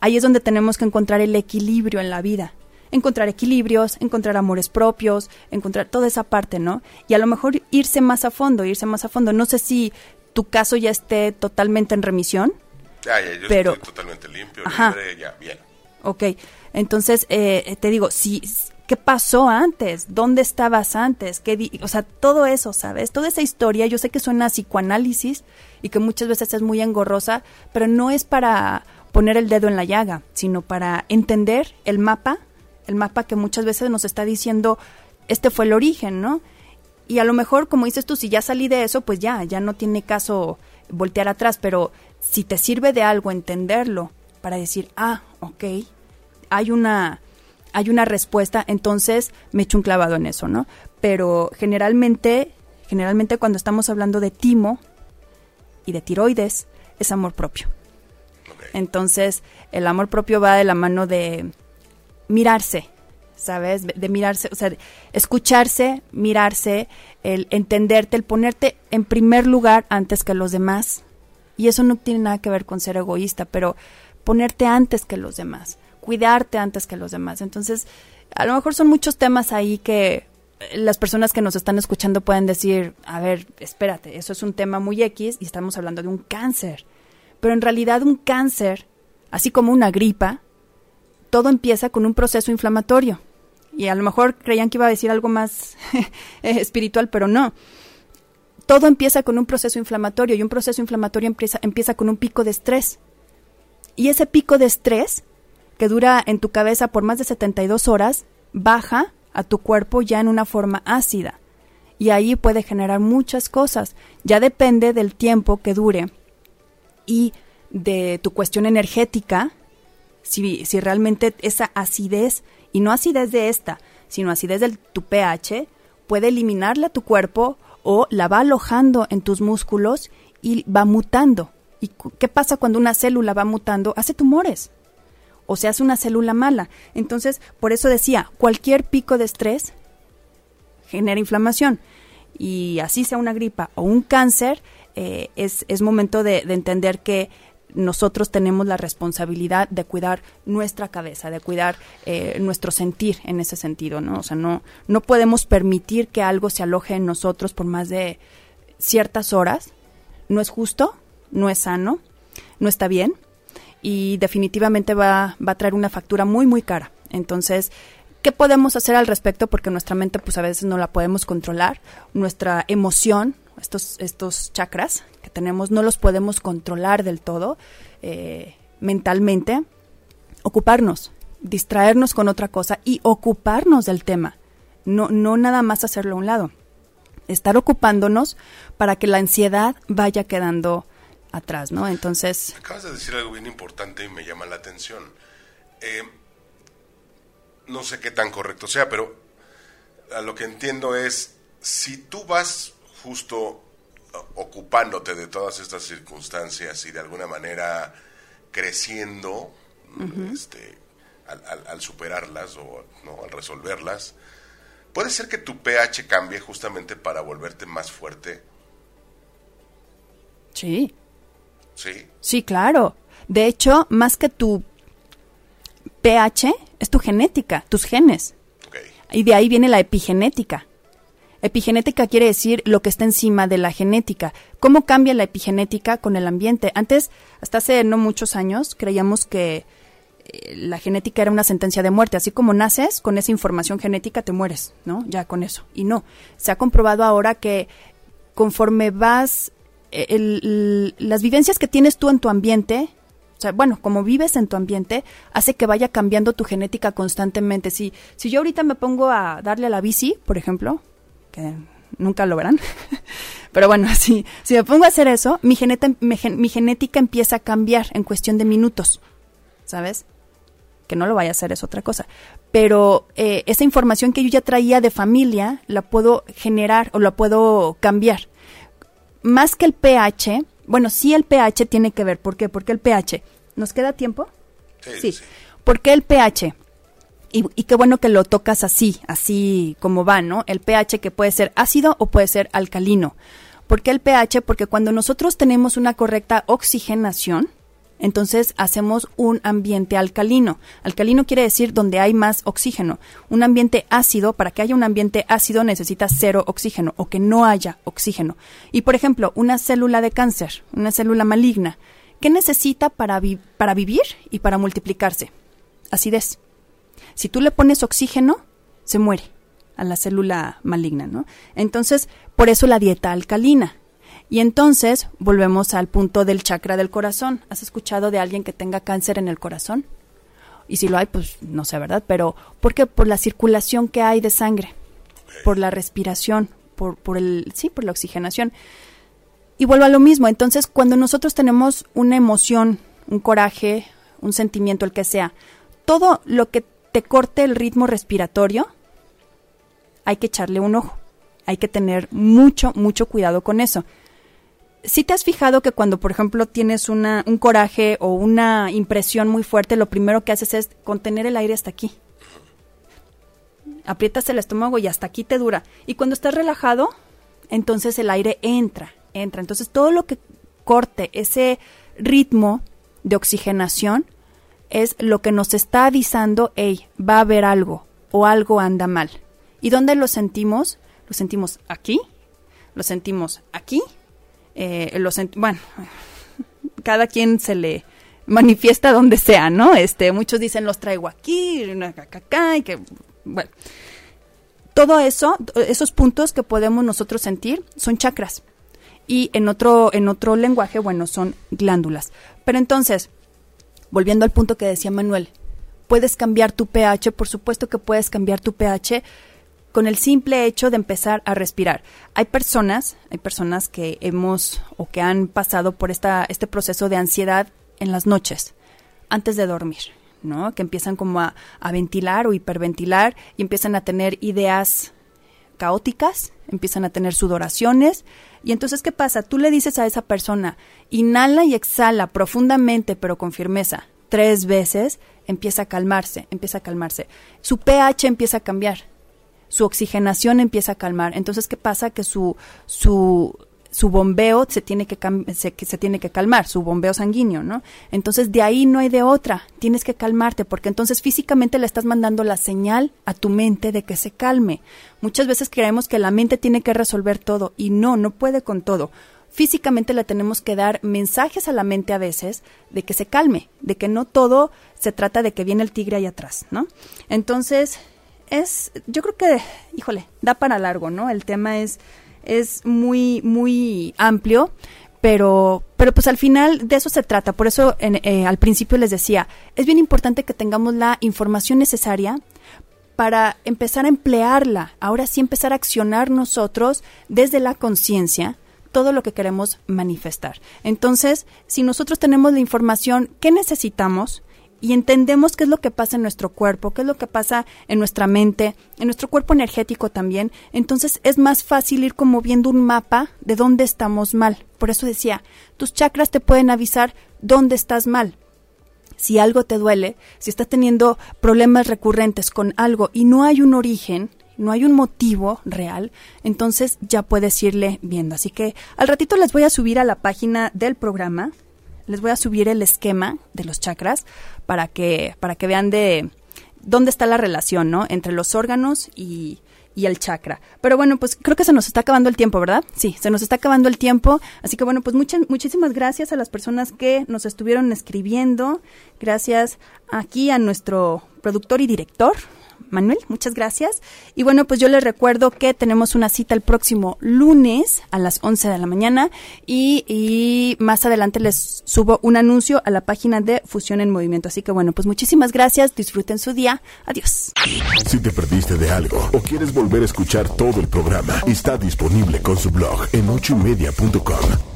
ahí es donde tenemos que encontrar el equilibrio en la vida. Encontrar equilibrios, encontrar amores propios, encontrar toda esa parte, ¿no? Y a lo mejor irse más a fondo, irse más a fondo. No sé si tu caso ya esté totalmente en remisión. Ya, ya, yo pero, estoy totalmente limpio, libre, ya, bien. Ok, entonces eh, te digo, si, ¿qué pasó antes? ¿Dónde estabas antes? ¿Qué o sea, todo eso, ¿sabes? Toda esa historia, yo sé que suena a psicoanálisis y que muchas veces es muy engorrosa, pero no es para poner el dedo en la llaga, sino para entender el mapa el mapa que muchas veces nos está diciendo, este fue el origen, ¿no? Y a lo mejor, como dices tú, si ya salí de eso, pues ya, ya no tiene caso voltear atrás, pero si te sirve de algo entenderlo para decir, ah, ok, hay una, hay una respuesta, entonces me echo un clavado en eso, ¿no? Pero generalmente, generalmente cuando estamos hablando de timo y de tiroides, es amor propio. Entonces, el amor propio va de la mano de mirarse, ¿sabes? De mirarse, o sea, escucharse, mirarse, el entenderte, el ponerte en primer lugar antes que los demás. Y eso no tiene nada que ver con ser egoísta, pero ponerte antes que los demás, cuidarte antes que los demás. Entonces, a lo mejor son muchos temas ahí que las personas que nos están escuchando pueden decir, a ver, espérate, eso es un tema muy X y estamos hablando de un cáncer. Pero en realidad un cáncer, así como una gripa, todo empieza con un proceso inflamatorio. Y a lo mejor creían que iba a decir algo más espiritual, pero no. Todo empieza con un proceso inflamatorio y un proceso inflamatorio empieza, empieza con un pico de estrés. Y ese pico de estrés, que dura en tu cabeza por más de 72 horas, baja a tu cuerpo ya en una forma ácida. Y ahí puede generar muchas cosas. Ya depende del tiempo que dure y de tu cuestión energética, si, si realmente esa acidez, y no acidez de esta, sino acidez de tu pH, puede eliminarla a tu cuerpo o la va alojando en tus músculos y va mutando. ¿Y qué pasa cuando una célula va mutando? Hace tumores o se hace una célula mala. Entonces, por eso decía, cualquier pico de estrés genera inflamación. Y así sea una gripa o un cáncer, eh, es, es, momento de entender que nosotros tenemos la responsabilidad de cuidar nuestra cabeza, de cuidar eh, nuestro sentir en ese sentido, ¿no? O sea, no, no podemos permitir que algo se aloje en nosotros por más de ciertas horas. No es justo, no es sano, no está bien y definitivamente va, va a traer una factura muy, muy cara. Entonces, ¿qué podemos hacer al respecto? Porque nuestra mente, pues a veces no la podemos controlar, nuestra emoción, estos, estos chakras que tenemos no los podemos controlar del todo eh, mentalmente, ocuparnos, distraernos con otra cosa y ocuparnos del tema, no, no nada más hacerlo a un lado, estar ocupándonos para que la ansiedad vaya quedando atrás, ¿no? Entonces... Acabas de decir algo bien importante y me llama la atención. Eh, no sé qué tan correcto sea, pero a lo que entiendo es, si tú vas justo uh, ocupándote de todas estas circunstancias y de alguna manera creciendo este, al, superarlas o ¿no? al resolverlas, puede ser que tu pH cambie justamente para volverte más fuerte. Sí. Sí. Sí, claro. De hecho, más que tu pH, es tu genética, tus genes. Y de ahí viene la epigenética. Epigenética quiere decir lo que está encima de la genética. ¿Cómo cambia la epigenética con el ambiente? Antes, hasta hace no muchos años, creíamos que eh, la genética era una sentencia de muerte. Así como naces, con esa información genética te mueres, ¿no? Ya con eso. Y no. Se ha comprobado ahora que conforme vas, eh, las vivencias que tienes tú en tu ambiente, o sea, bueno, como vives en tu ambiente, hace que vaya cambiando tu genética constantemente. Si, si yo ahorita me pongo a darle a la bici, por ejemplo, nunca lo verán. Pero bueno, si, si me pongo a hacer eso, mi, mi, genética empieza a cambiar en cuestión de minutos, ¿sabes? Que no lo vaya a hacer es otra cosa. Pero eh, esa información que yo ya traía de familia la puedo generar o la puedo cambiar. Más que el pH, bueno, sí el pH tiene que ver. ¿Por qué? Porque el pH. ¿Nos queda tiempo? Sí. sí. ¿Por qué el pH? Y, qué bueno que lo tocas así, así como va, ¿no? El pH que puede ser ácido o puede ser alcalino. ¿Por qué el pH? Porque cuando nosotros tenemos una correcta oxigenación, entonces hacemos un ambiente alcalino. Alcalino quiere decir donde hay más oxígeno. Un ambiente ácido, para que haya un ambiente ácido necesita cero oxígeno o que no haya oxígeno. Y por ejemplo, una célula de cáncer, una célula maligna, ¿qué necesita para, para vivir y para multiplicarse? Acidez. Si tú le pones oxígeno, se muere a la célula maligna, ¿no? Entonces, por eso la dieta alcalina. Y entonces volvemos al punto del chakra del corazón. ¿Has escuchado de alguien que tenga cáncer en el corazón? Y si lo hay, pues no sé, ¿verdad? Pero ¿por qué? Por la circulación que hay de sangre, por la respiración, por, por el, sí, por la oxigenación. Y vuelvo a lo mismo. Entonces, cuando nosotros tenemos una emoción, un coraje, un sentimiento, el que sea, todo lo que te corte el ritmo respiratorio, hay que echarle un ojo. Hay que tener mucho, mucho cuidado con eso si te has fijado que cuando, por ejemplo, tienes una, un coraje o una impresión muy fuerte, lo primero que haces es contener el aire hasta aquí. Aprietas el estómago y hasta aquí te dura. Y cuando estás relajado, entonces el aire entra, entra. Entonces todo lo que corte ese ritmo de oxigenación es lo que nos está avisando, hey, va a haber algo o algo anda mal. ¿Y dónde lo sentimos? Lo sentimos aquí, lo sentimos aquí eh, los, bueno, cada quien se le manifiesta donde sea, ¿no? Este, muchos dicen los traigo aquí, acá, y que, bueno, todo eso, esos puntos que podemos nosotros sentir son chakras y en otro, en otro lenguaje, bueno, son glándulas. Pero entonces, volviendo al punto que decía Manuel, ¿puedes cambiar tu pH? Por supuesto que puedes cambiar tu pH con el simple hecho de empezar a respirar. Hay personas, hay personas que hemos o que han pasado por esta, este proceso de ansiedad en las noches, antes de dormir, ¿no? Que empiezan como a, a ventilar o hiperventilar y empiezan a tener ideas caóticas, empiezan a tener sudoraciones. Y entonces, ¿qué pasa? Tú le dices a esa persona, inhala y exhala profundamente, pero con firmeza, tres veces, empieza a calmarse, empieza a calmarse. Su pH empieza a cambiar su oxigenación empieza a calmar. Entonces, ¿qué pasa? Que su, su, su bombeo se tiene que, se, se, tiene que calmar, su bombeo sanguíneo, ¿no? Entonces, de ahí no hay de otra, tienes que calmarte, porque entonces físicamente le estás mandando la señal a tu mente de que se calme. Muchas veces creemos que la mente tiene que resolver todo, y no, no puede con todo. Físicamente le tenemos que dar mensajes a la mente a veces de que se calme, de que no todo se trata de que viene el tigre ahí atrás, ¿no? Entonces, es, yo creo que, híjole, da para largo, ¿no? El tema es, es muy, muy amplio, pero, pero pues al final de eso se trata. Por eso eh, al principio les decía, es bien importante que tengamos la información necesaria para empezar a emplearla, ahora sí empezar a accionar nosotros desde la conciencia todo lo que queremos manifestar. Entonces, si nosotros tenemos la información que necesitamos, y entendemos qué es lo que pasa en nuestro cuerpo, qué es lo que pasa en nuestra mente, en nuestro cuerpo energético también, entonces es más fácil ir como viendo un mapa de dónde estamos mal. Por eso decía, tus chakras te pueden avisar dónde estás mal. Si algo te duele, si estás teniendo problemas recurrentes con algo y no hay un origen, no hay un motivo real, entonces ya puedes irle viendo. Así que al ratito les voy a subir a la página del programa les voy a subir el esquema de los chakras para que, para que vean de dónde está la relación, ¿no? Entre los órganos y, y el chakra. Pero bueno, pues creo que se nos está acabando el tiempo, ¿verdad? Sí, se nos está acabando el tiempo. Así que bueno, pues muchas, muchísimas gracias a las personas que nos estuvieron escribiendo. Gracias aquí a nuestro productor y director, Manuel, muchas gracias. Y bueno, pues yo les recuerdo que tenemos una cita el próximo lunes a las 11 de la mañana y, más adelante les subo un anuncio a la página de Fusión en Movimiento. Así que bueno, pues muchísimas gracias, disfruten su día. Adiós. Si te perdiste de algo o quieres volver a escuchar todo el programa, está disponible con su blog en ochoymedia.com